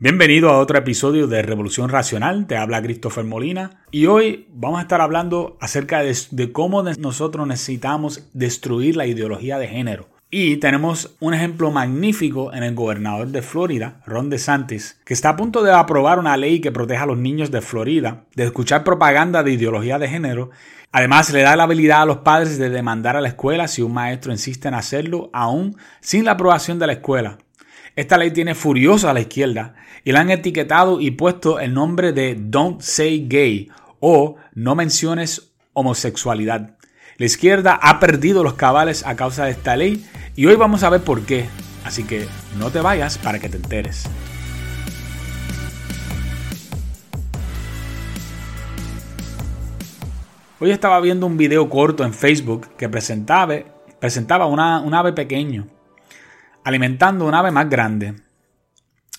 Bienvenido a otro episodio de Revolución Racional, te habla Christopher Molina y hoy vamos a estar hablando acerca de, cómo nosotros necesitamos destruir la ideología de género. Y tenemos un ejemplo magnífico en el gobernador de Florida, Ron DeSantis, que está a punto de aprobar una ley que proteja a los niños de Florida de escuchar propaganda de ideología de género. Además, le da la habilidad a los padres de demandar a la escuela si un maestro insiste en hacerlo, aún sin la aprobación de la escuela. Esta ley tiene furioso a la izquierda y la han etiquetado y puesto el nombre de Don't Say Gay o No menciones homosexualidad. La izquierda ha perdido los cabales a causa de esta ley y hoy vamos a ver por qué. Así que no te vayas para que te enteres. Hoy estaba viendo un video corto en Facebook que presentaba, presentaba un ave pequeño alimentando un ave más grande.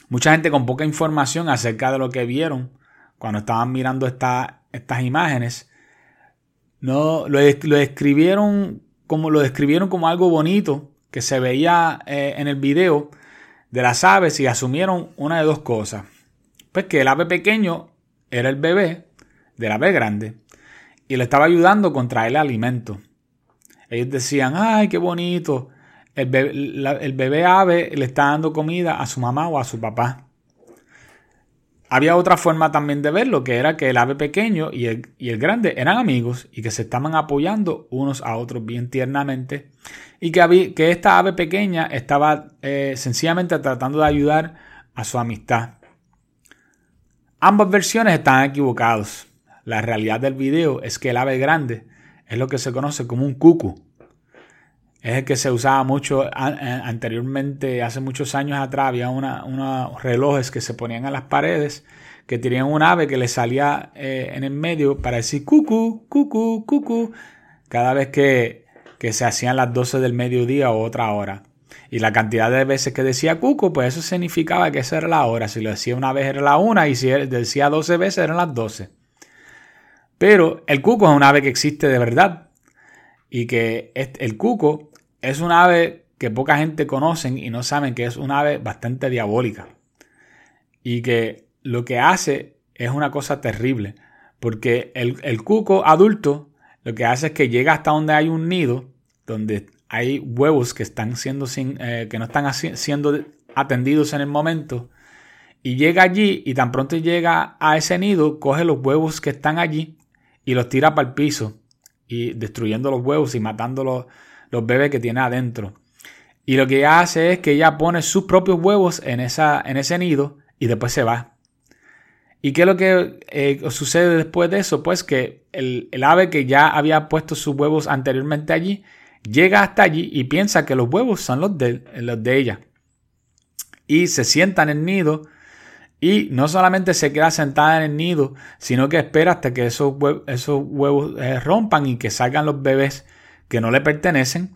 Mucha gente con poca información acerca de lo que vieron cuando estaban mirando estas imágenes, no, lo, describieron como, lo describieron como algo bonito que se veía eh, en el video de las aves y asumieron una de dos cosas. Pues que el ave pequeño era el bebé del ave grande y le estaba ayudando contra el alimento. Ellos decían, ay, qué bonito, el bebé, ave le está dando comida a su mamá o a su papá. Había otra forma también de verlo, que era que el ave pequeño y el, grande eran amigos y que se estaban apoyando unos a otros bien tiernamente y que, que esta ave pequeña estaba eh, sencillamente tratando de ayudar a su amistad. Ambas versiones están equivocados. La realidad del video es que el ave grande es lo que se conoce como un cucu es el que se usaba mucho eh, anteriormente, hace muchos años atrás, había unos relojes que se ponían a las paredes que tenían un ave que le salía eh, en el medio para decir cucu, cucu, cucu, cada vez que, que se hacían las 12 del mediodía o otra hora. Y la cantidad de veces que decía cucu, pues eso significaba que esa era la hora. Si lo decía una vez era la una y si decía 12 veces eran las 12. Pero el cuco es un ave que existe de verdad. Y que el cuco es un ave que poca gente conoce y no saben que es un ave bastante diabólica. Y que lo que hace es una cosa terrible. Porque el, cuco adulto lo que hace es que llega hasta donde hay un nido, donde hay huevos que, están siendo sin, eh, que no están siendo atendidos en el momento. Y llega allí y tan pronto llega a ese nido, coge los huevos que están allí y los tira para el piso. Y destruyendo los huevos y matándolos los bebés que tiene adentro. Y lo que ella hace es que ella pone sus propios huevos en, esa, en ese nido y después se va. ¿Y qué es lo que eh, sucede después de eso? Pues que el, ave que ya había puesto sus huevos anteriormente allí, llega hasta allí y piensa que los huevos son los de, los de ella. Y se sienta en el nido y no solamente se queda sentada en el nido, sino que espera hasta que esos esos huevos eh, rompan y que salgan los bebés que no le pertenecen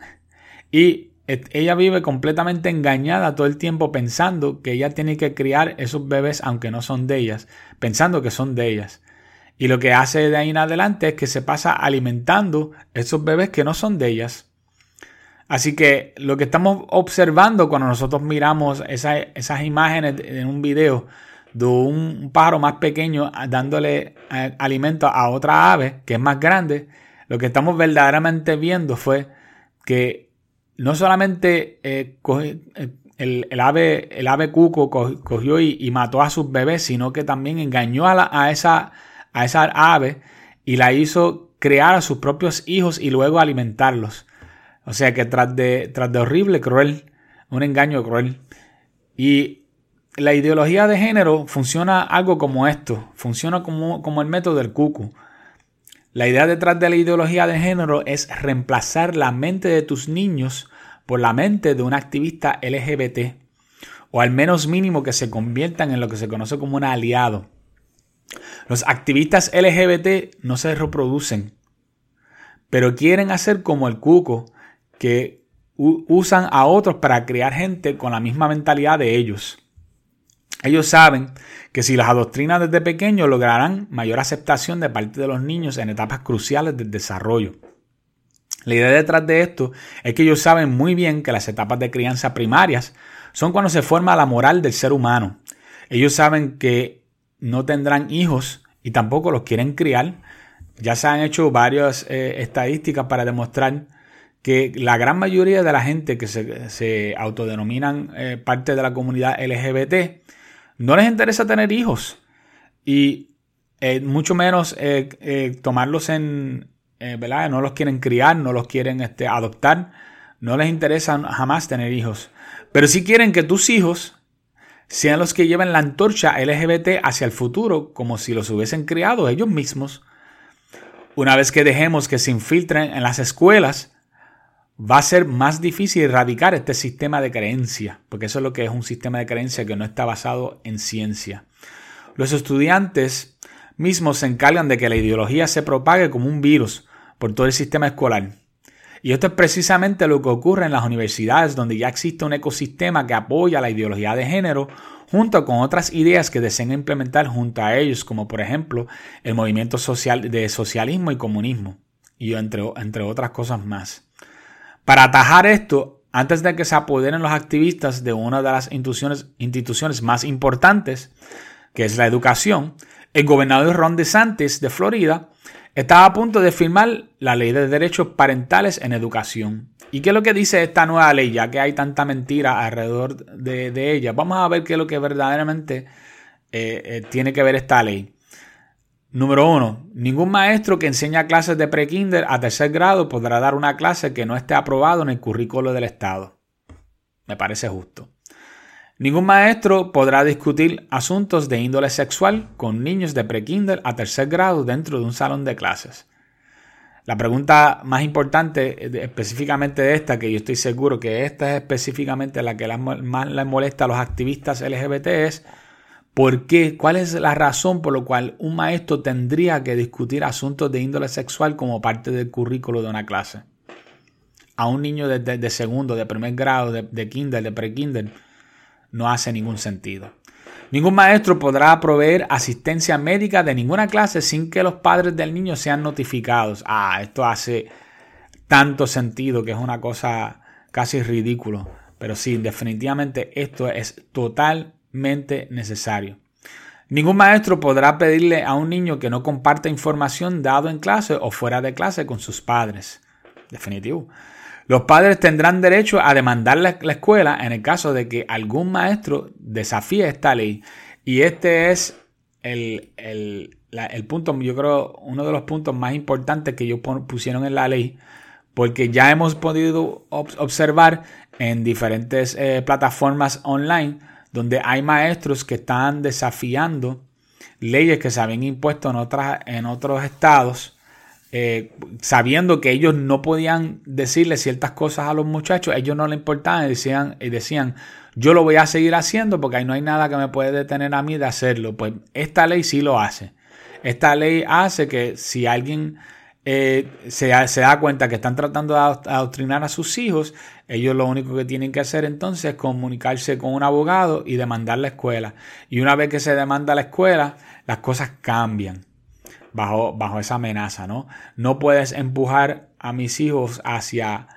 y ella vive completamente engañada todo el tiempo pensando que ella tiene que criar esos bebés aunque no son de ellas, pensando que son de ellas. Y lo que hace de ahí en adelante es que se pasa alimentando esos bebés que no son de ellas. Así que lo que estamos observando cuando nosotros miramos esas imágenes en un video de un pájaro más pequeño dándole eh, alimento a otra ave que es más grande, lo que estamos verdaderamente viendo fue que no solamente eh, eh, el, ave, el ave cuco cogió y, mató a sus bebés, sino que también engañó a, esa, a esa ave y la hizo crear a sus propios hijos y luego alimentarlos. O sea que tras de, tras de horrible, cruel, un engaño cruel. Y la ideología de género funciona algo como esto, funciona como, como el método del cuco. La idea detrás de la ideología de género es reemplazar la mente de tus niños por la mente de un activista LGBT, o al menos mínimo que se conviertan en lo que se conoce como un aliado. Los activistas LGBT no se reproducen, pero quieren hacer como el cuco, que usan a otros para criar gente con la misma mentalidad de ellos. Ellos saben que si las adoctrinan desde pequeños lograrán mayor aceptación de parte de los niños en etapas cruciales del desarrollo. La idea detrás de esto es que ellos saben muy bien que las etapas de crianza primarias son cuando se forma la moral del ser humano. Ellos saben que no tendrán hijos y tampoco los quieren criar. Ya se han hecho varias eh, estadísticas para demostrar que la gran mayoría de la gente que se, autodenominan eh, parte de la comunidad LGBT no les interesa tener hijos y eh, mucho menos tomarlos en, ¿verdad? No los quieren criar, no los quieren este, adoptar, no les interesa jamás tener hijos. Pero sí quieren que tus hijos sean los que lleven la antorcha LGBT hacia el futuro, como si los hubiesen criado ellos mismos. Una vez que dejemos que se infiltren en las escuelas, va a ser más difícil erradicar este sistema de creencia, porque eso es lo que es un sistema de creencia que no está basado en ciencia. Los estudiantes mismos se encargan de que la ideología se propague como un virus por todo el sistema escolar. Y esto es precisamente lo que ocurre en las universidades donde ya existe un ecosistema que apoya la ideología de género junto con otras ideas que desean implementar junto a ellos, como por ejemplo el movimiento social de socialismo y comunismo, y entre, entre otras cosas más. Para atajar esto, antes de que se apoderen los activistas de una de las instituciones, instituciones más importantes, que es la educación, el gobernador Ron DeSantis de Florida estaba a punto de firmar la ley de derechos parentales en educación. ¿Y qué es lo que dice esta nueva ley? Ya que hay tanta mentira alrededor de, ella. Vamos a ver qué es lo que verdaderamente eh, eh, tiene que ver esta ley. Número uno, ningún maestro que enseña clases de pre-kinder a tercer grado podrá dar una clase que no esté aprobado en el currículo del Estado. Me parece justo. Ningún maestro podrá discutir asuntos de índole sexual con niños de prekinder a tercer grado dentro de un salón de clases. La pregunta más importante eh, específicamente esta, que yo estoy seguro que esta es específicamente la que más les molesta a los activistas LGBT es, ¿por qué? ¿Cuál es la razón por la cual un maestro tendría que discutir asuntos de índole sexual como parte del currículo de una clase? A un niño de, segundo, de primer grado, de, de kinder, de prekinder, no hace ningún sentido. Ningún maestro podrá proveer asistencia médica de ninguna clase sin que los padres del niño sean notificados. Ah, esto hace tanto sentido que es una cosa casi ridículo. Pero sí, definitivamente esto es necesario. Ningún maestro podrá pedirle a un niño que no comparta información dado en clase o fuera de clase con sus padres. Definitivo. Los padres tendrán derecho a demandar la, escuela en el caso de que algún maestro desafíe esta ley. Y este es el, punto, yo creo, uno de los puntos más importantes que ellos pusieron en la ley, porque ya hemos podido observar en diferentes eh, plataformas online donde hay maestros que están desafiando leyes que se habían impuesto en, otras, en otros estados eh, sabiendo que ellos no podían decirle ciertas cosas a los muchachos, ellos no le importaban y decían, y decían, yo lo voy a seguir haciendo porque ahí no hay nada que me puede detener a mí de hacerlo. Pues esta ley sí lo hace. Esta ley hace que si alguien eh, se, se, da cuenta que están tratando de adoctrinar a sus hijos, ellos lo único que tienen que hacer entonces es comunicarse con un abogado y demandar la escuela. Y una vez que se demanda la escuela, las cosas cambian bajo, bajo esa amenaza, ¿no? No puedes empujar a mis hijos hacia,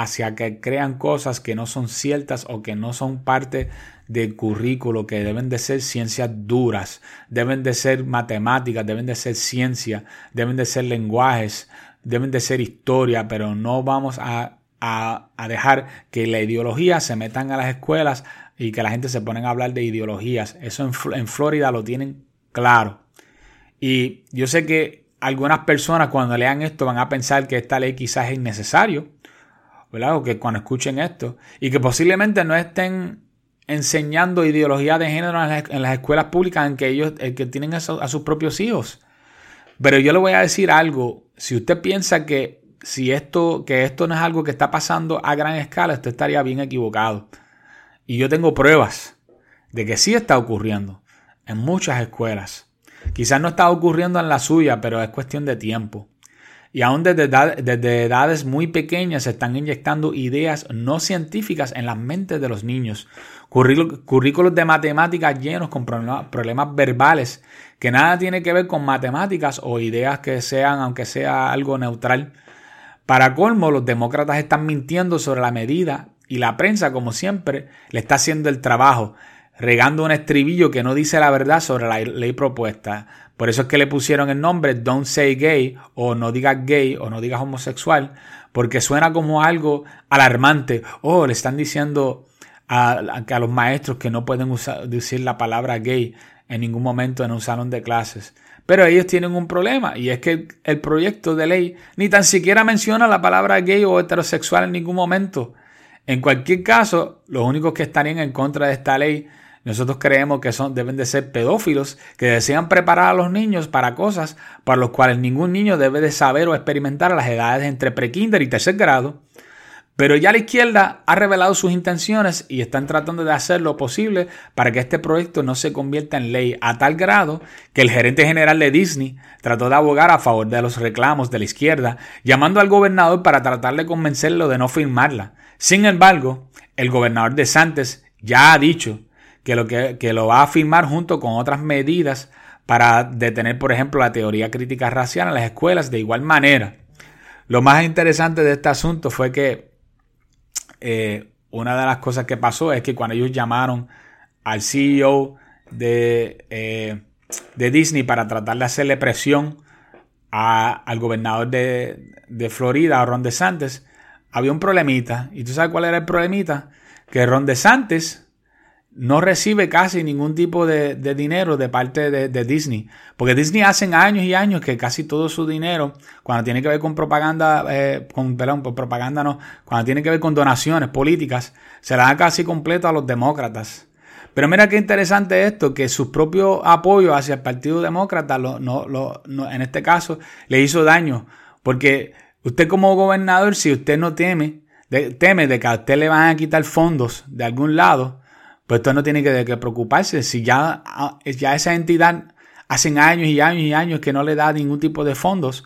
hacia que crean cosas que no son ciertas o que no son parte del currículo, que deben de ser ciencias duras, deben de ser matemáticas, deben de ser ciencia, deben de ser lenguajes, deben de ser historia, pero no vamos a, a, dejar que la ideología se metan a las escuelas y que la gente se ponga a hablar de ideologías. Eso en, en Florida lo tienen claro. Y yo sé que algunas personas cuando lean esto van a pensar que esta ley quizás es innecesario, ¿verdad? Que cuando escuchen esto, y que posiblemente no estén enseñando ideología de género en las, escuelas públicas en que ellos que tienen a, a sus propios hijos. Pero yo le voy a decir algo, si usted piensa que si esto, que esto no es algo que está pasando a gran escala, usted estaría bien equivocado. Y yo tengo pruebas de que sí está ocurriendo en muchas escuelas. Quizás no está ocurriendo en la suya, pero es cuestión de tiempo. Y aún desde, edades muy pequeñas se están inyectando ideas no científicas en las mentes de los niños. Currículos de matemáticas llenos con problemas verbales que nada tiene que ver con matemáticas o ideas que sean, aunque sea algo neutral. Para colmo, los demócratas están mintiendo sobre la medida y la prensa, como siempre, le está haciendo el trabajo regando un estribillo que no dice la verdad sobre la ley propuesta. Por eso es que le pusieron el nombre Don't Say Gay o no digas gay o no digas homosexual, porque suena como algo alarmante. Oh, le están diciendo a, a los maestros que no pueden usar, decir la palabra gay en ningún momento en un salón de clases. Pero ellos tienen un problema y es que el proyecto de ley ni tan siquiera menciona la palabra gay o heterosexual en ningún momento. En cualquier caso, los únicos que estarían en contra de esta ley, nosotros creemos que son, deben de ser pedófilos que desean preparar a los niños para cosas para las cuales ningún niño debe de saber o experimentar a las edades entre prekinder y tercer grado. Pero ya la izquierda ha revelado sus intenciones y están tratando de hacer lo posible para que este proyecto no se convierta en ley a tal grado que el gerente general de Disney trató de abogar a favor de los reclamos de la izquierda, llamando al gobernador para tratar de convencerlo de no firmarla. Sin embargo, el gobernador de Santos ya ha dicho que lo, que, que lo va a firmar junto con otras medidas para detener, por ejemplo, la teoría crítica racial en las escuelas de igual manera. Lo más interesante de este asunto fue que eh, una de las cosas que pasó es que cuando ellos llamaron al CEO de, eh, de Disney para tratar de hacerle presión al gobernador de, de Florida, Ron DeSantis, había un problemita. ¿Y tú sabes cuál era el problemita? Que Ron DeSantis no recibe casi ningún tipo de, dinero de parte de, Disney. Porque Disney hace años y años que casi todo su dinero, cuando tiene que ver con propaganda, eh, con, perdón, propaganda no, cuando tiene que ver con donaciones políticas, se la da casi completo a los demócratas. Pero mira qué interesante esto, que su propio apoyo hacia el Partido Demócrata, no, no, en este caso, le hizo daño. Porque usted como gobernador, si usted no teme, teme de que a usted le van a quitar fondos de algún lado, pues esto no tiene que, preocuparse. Si ya, ah, ya esa entidad hacen años y años y años que no le da ningún tipo de fondos,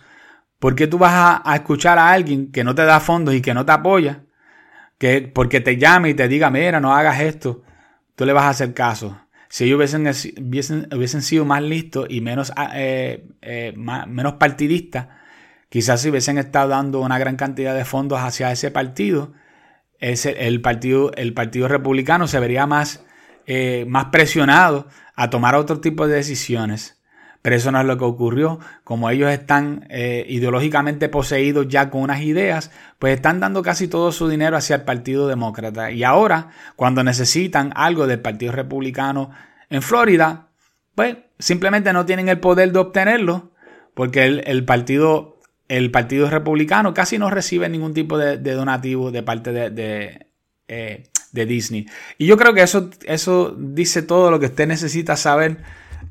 ¿por qué tú vas a, escuchar a alguien que no te da fondos y que no te apoya? Que porque te llame y te diga, mira, no hagas esto, tú le vas a hacer caso. Si ellos hubiesen, hubiesen, sido más listos y menos, ah, eh, eh, menos partidistas, quizás si hubiesen estado dando una gran cantidad de fondos hacia ese partido, el, partido, el Partido Republicano se vería más, eh, más presionado a tomar otro tipo de decisiones. Pero eso no es lo que ocurrió. Como ellos están eh, ideológicamente poseídos ya con unas ideas, pues están dando casi todo su dinero hacia el Partido Demócrata. Y ahora, cuando necesitan algo del Partido Republicano en Florida, pues simplemente no tienen el poder de obtenerlo, porque el, el Partido el Partido Republicano casi no recibe ningún tipo de, donativo de parte de, eh, de, Disney. Y yo creo que eso, eso dice todo lo que usted necesita saber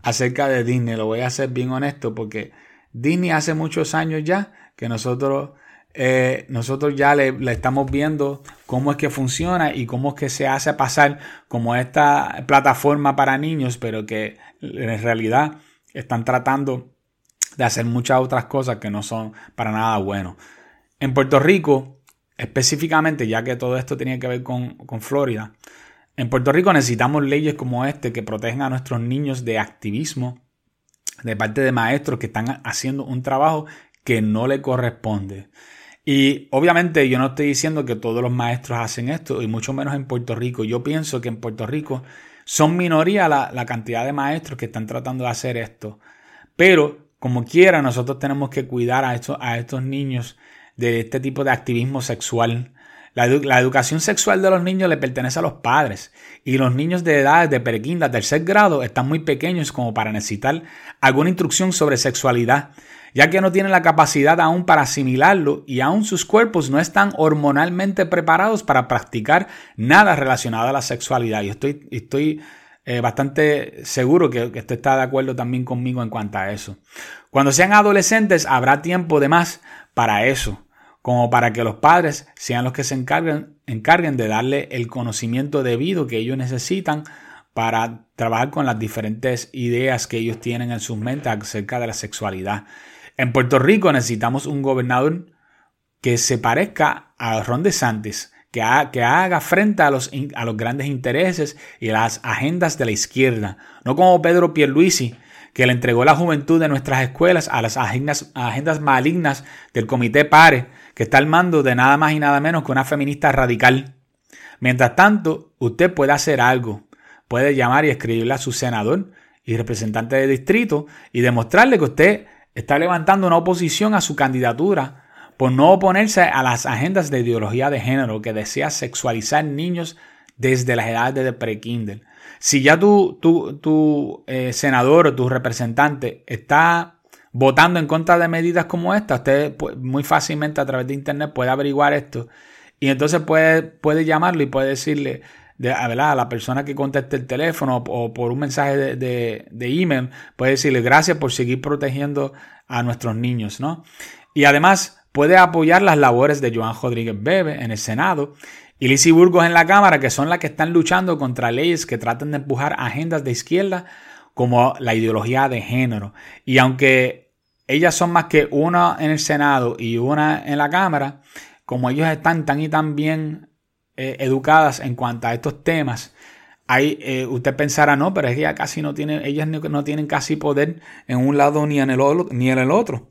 acerca de Disney. Lo voy a ser bien honesto porque Disney hace muchos años ya que nosotros, eh, nosotros ya le, le, estamos viendo cómo es que funciona y cómo es que se hace pasar como esta plataforma para niños, pero que en realidad están tratando de hacer muchas otras cosas que no son para nada buenos. En Puerto Rico, específicamente, ya que todo esto tenía que ver con, Florida, en Puerto Rico necesitamos leyes como este que protejan a nuestros niños de activismo de parte de maestros que están haciendo un trabajo que no le corresponde. Y obviamente yo no estoy diciendo que todos los maestros hacen esto, y mucho menos en Puerto Rico. Yo pienso que en Puerto Rico son minoría la, la cantidad de maestros que están tratando de hacer esto. Pero como quiera, nosotros tenemos que cuidar a estos, a estos niños de este tipo de activismo sexual. La, educación sexual de los niños le pertenece a los padres y los niños de edad de a tercer grado, están muy pequeños como para necesitar alguna instrucción sobre sexualidad, ya que no tienen la capacidad aún para asimilarlo y aún sus cuerpos no están hormonalmente preparados para practicar nada relacionado a la sexualidad. Y estoy, estoy eh, bastante seguro que, usted está de acuerdo también conmigo en cuanto a eso. Cuando sean adolescentes habrá tiempo de más para eso, como para que los padres sean los que se encarguen, encarguen de darle el conocimiento debido que ellos necesitan para trabajar con las diferentes ideas que ellos tienen en sus mentes acerca de la sexualidad. En Puerto Rico necesitamos un gobernador que se parezca a Ron DeSantis, que, haga frente a los, grandes intereses y las agendas de la izquierda, no como Pedro Pierluisi, que le entregó la juventud de nuestras escuelas a las agendas, agendas malignas del Comité PARE, que está al mando de nada más y nada menos que una feminista radical. Mientras tanto, usted puede hacer algo. puede llamar y escribirle a su senador y representante de distrito y demostrarle que usted está levantando una oposición a su candidatura por no oponerse a las agendas de ideología de género que desea sexualizar niños desde las edades de pre-kinder. Si ya tu, tu, tu eh, senador o tu representante está votando en contra de medidas como esta, usted muy fácilmente a través de internet puede averiguar esto y entonces puede, puede llamarlo y puede decirle de, a, la persona que conteste el teléfono o, por un mensaje de, de, de, email, puede decirle gracias por seguir protegiendo a nuestros niños, ¿no? Y además puede apoyar las labores de Joan Rodríguez Bebe en el Senado y Lizzie Burgos en la Cámara, que son las que están luchando contra leyes que tratan de empujar agendas de izquierda como la ideología de género. Y aunque ellas son más que una en el Senado y una en la Cámara, como ellos están tan y tan bien eh, educadas en cuanto a estos temas, Ahí eh, usted pensará, no, pero es que casi no tienen, ellas no, tienen casi poder en un lado ni en el, ni en el otro.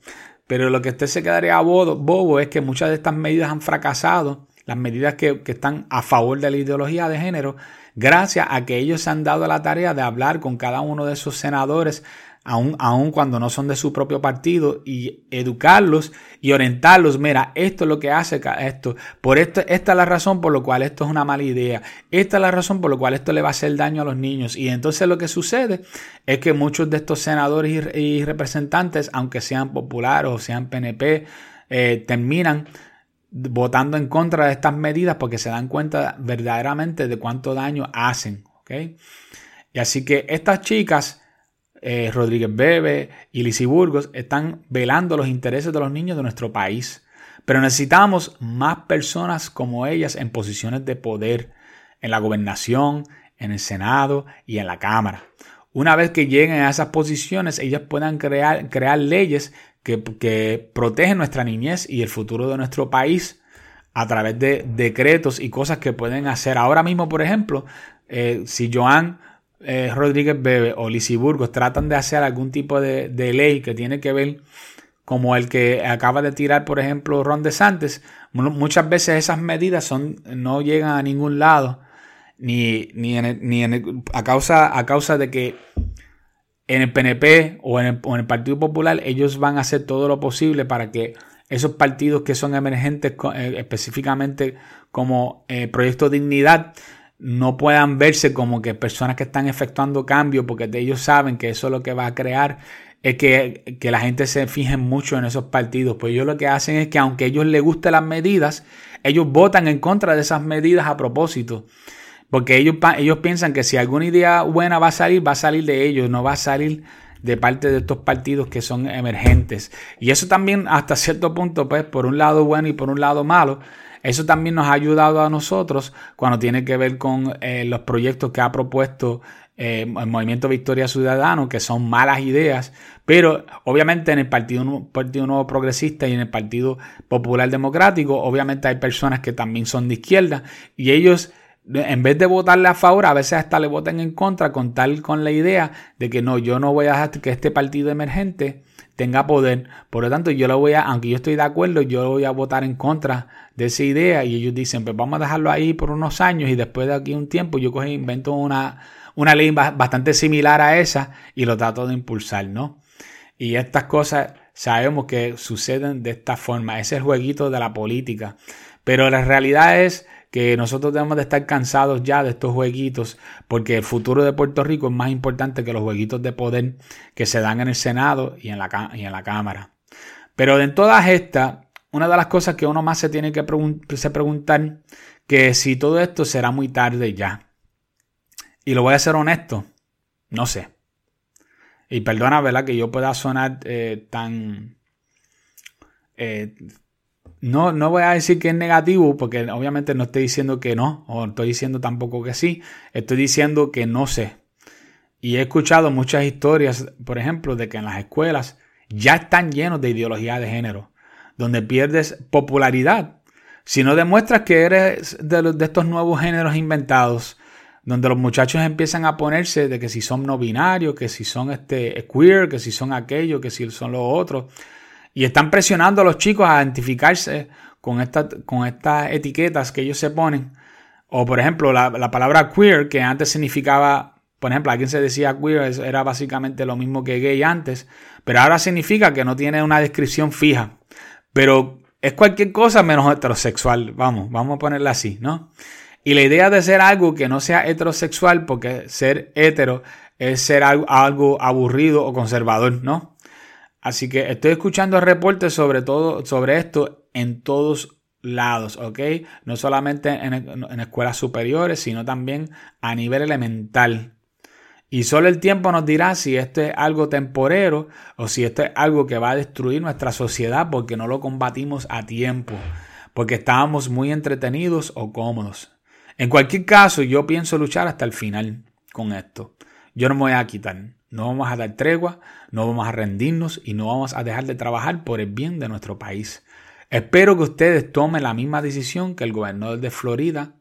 Pero lo que usted se quedaría bobo, bobo es que muchas de estas medidas han fracasado las medidas que, están a favor de la ideología de género, gracias a que ellos se han dado la tarea de hablar con cada uno de esos senadores, aun, aun cuando no son de su propio partido, y educarlos y orientarlos. Mira, esto es lo que hace esto. Por esto, esta es la razón por la cual esto es una mala idea. Esta es la razón por la cual esto le va a hacer daño a los niños. Y entonces lo que sucede es que muchos de estos senadores y, representantes, aunque sean populares o sean PNP, eh, terminan votando en contra de estas medidas porque se dan cuenta verdaderamente de cuánto daño hacen. Y así que estas chicas, eh, Rodríguez Bebe y Lisi Burgos, están velando los intereses de los niños de nuestro país. Pero necesitamos más personas como ellas en posiciones de poder, en la gobernación, en el Senado y en la Cámara. Una vez que lleguen a esas posiciones, ellas puedan crear, crear leyes que, protegen nuestra niñez y el futuro de nuestro país a través de decretos y cosas que pueden hacer. Ahora mismo, por ejemplo, eh, si Joan eh, Rodríguez Bebe o Lisi Burgos tratan de hacer algún tipo de, ley que tiene que ver como el que acaba de tirar, por ejemplo, Ron DeSantis, muchas veces esas medidas son, no llegan a ningún lado, ni, ni, a, causa, a causa de que en el PNP o en el, Partido Popular, ellos van a hacer todo lo posible para que esos partidos que son emergentes, eh, específicamente como eh, Proyecto Dignidad, no puedan verse como que personas que están efectuando cambios, porque ellos saben que eso es lo que va a crear es que, que, la gente se fije mucho en esos partidos. Pues ellos lo que hacen es que aunque a ellos les gusten las medidas, ellos votan en contra de esas medidas a propósito. Porque ellos, ellos piensan que si alguna idea buena va a salir, va a salir de ellos, no va a salir de parte de estos partidos que son emergentes. Y eso también hasta cierto punto, pues por un lado bueno y por un lado malo, eso también nos ha ayudado a nosotros cuando tiene que ver con eh, los proyectos que ha propuesto eh, el Movimiento Victoria Ciudadano, que son malas ideas, pero obviamente en el Partido, Partido Nuevo Progresista y en el Partido Popular Democrático, obviamente hay personas que también son de izquierda y ellos en vez de votarle a favor, a veces hasta le votan en contra con tal con la idea de que no, yo no voy a dejar que este partido emergente tenga poder. Por lo tanto, yo lo voy a, aunque yo estoy de acuerdo, yo voy a votar en contra de esa idea. Y ellos dicen, pues vamos a dejarlo ahí por unos años y después de aquí un tiempo yo cojo e invento una, una ley bastante similar a esa y lo trato de impulsar, ¿no? Y estas cosas sabemos que suceden de esta forma. Ese es el jueguito de la política. Pero la realidad es que nosotros debemos de estar cansados ya de estos jueguitos, porque el futuro de Puerto Rico es más importante que los jueguitos de poder que se dan en el Senado y en la, y en la Cámara. Pero en todas estas, una de las cosas que uno más se tiene que preguntar, que si todo esto será muy tarde ya. Y lo voy a ser honesto, no sé. Y perdona, ¿verdad? Que yo pueda sonar eh, tan eh, no, no voy a decir que es negativo, porque obviamente no estoy diciendo que no, o estoy diciendo tampoco que sí, estoy diciendo que no sé. Y he escuchado muchas historias, por ejemplo, de que en las escuelas ya están llenos de ideología de género, donde pierdes popularidad. Si no demuestras que eres de, de estos nuevos géneros inventados, donde los muchachos empiezan a ponerse de que si son no binarios, que si son este queer, que si son aquello, que si son los otros y están presionando a los chicos a identificarse con, con estas etiquetas que ellos se ponen. O por ejemplo, la, la palabra queer, que antes significaba por ejemplo, alguien se decía queer, era básicamente lo mismo que gay antes, pero ahora significa que no tiene una descripción fija. Pero es cualquier cosa menos heterosexual, vamos, vamos a ponerla así, ¿no? Y la idea de ser algo que no sea heterosexual, porque ser hetero es ser algo, algo aburrido o conservador, ¿no? Así que estoy escuchando reportes sobre todo sobre esto en todos lados, ¿ok? No solamente en, en escuelas superiores, sino también a nivel elemental. Y solo el tiempo nos dirá si esto es algo temporero o si esto es algo que va a destruir nuestra sociedad porque no lo combatimos a tiempo, porque estábamos muy entretenidos o cómodos. En cualquier caso, yo pienso luchar hasta el final con esto. Yo no me voy a quitar, no vamos a dar tregua, no vamos a rendirnos y no vamos a dejar de trabajar por el bien de nuestro país. Espero que ustedes tomen la misma decisión que el gobernador de Florida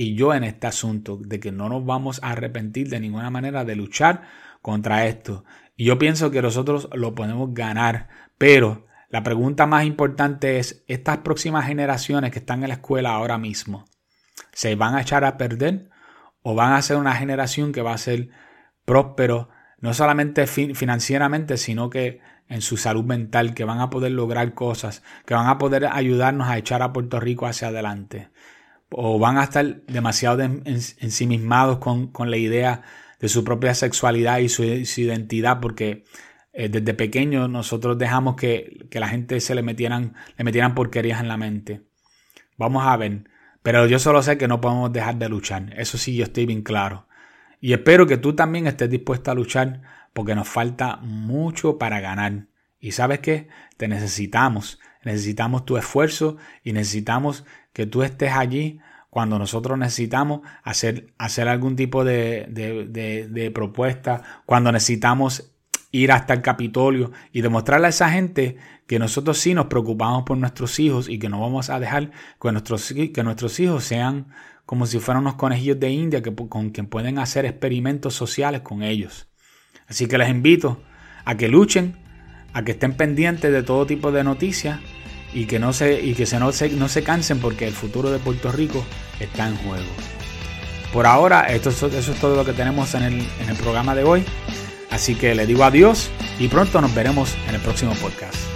y yo en este asunto, de que no nos vamos a arrepentir de ninguna manera de luchar contra esto. Y yo pienso que nosotros lo podemos ganar, pero la pregunta más importante es, estas próximas generaciones que están en la escuela ahora mismo, ¿se van a echar a perder o van a ser una generación que va a ser próspero, no solamente financieramente, sino que en su salud mental, que van a poder lograr cosas, que van a poder ayudarnos a echar a Puerto Rico hacia adelante? o van a estar demasiado ensimismados con, con, la idea de su propia sexualidad y su, identidad, porque eh, desde pequeños nosotros dejamos que, que, la gente se le metieran, le metieran porquerías en la mente. Vamos a ver. Pero yo solo sé que no podemos dejar de luchar. Eso sí, yo estoy bien claro. Y espero que tú también estés dispuesto a luchar porque nos falta mucho para ganar. Y sabes qué? Te necesitamos. Necesitamos tu esfuerzo y necesitamos que tú estés allí cuando nosotros necesitamos hacer, hacer algún tipo de, de, propuesta, cuando necesitamos ir hasta el Capitolio y demostrarle a esa gente que nosotros sí nos preocupamos por nuestros hijos y que no vamos a dejar que nuestros, que nuestros hijos sean como si fueran unos conejillos de India que, con quien pueden hacer experimentos sociales con ellos. Así que les invito a que luchen, a que estén pendientes de todo tipo de noticias y que no se, y que se no, se, no se cansen porque el futuro de Puerto Rico está en juego. Por ahora, esto, eso es todo lo que tenemos en el, en el programa de hoy. Así que le digo adiós y pronto nos veremos en el próximo podcast.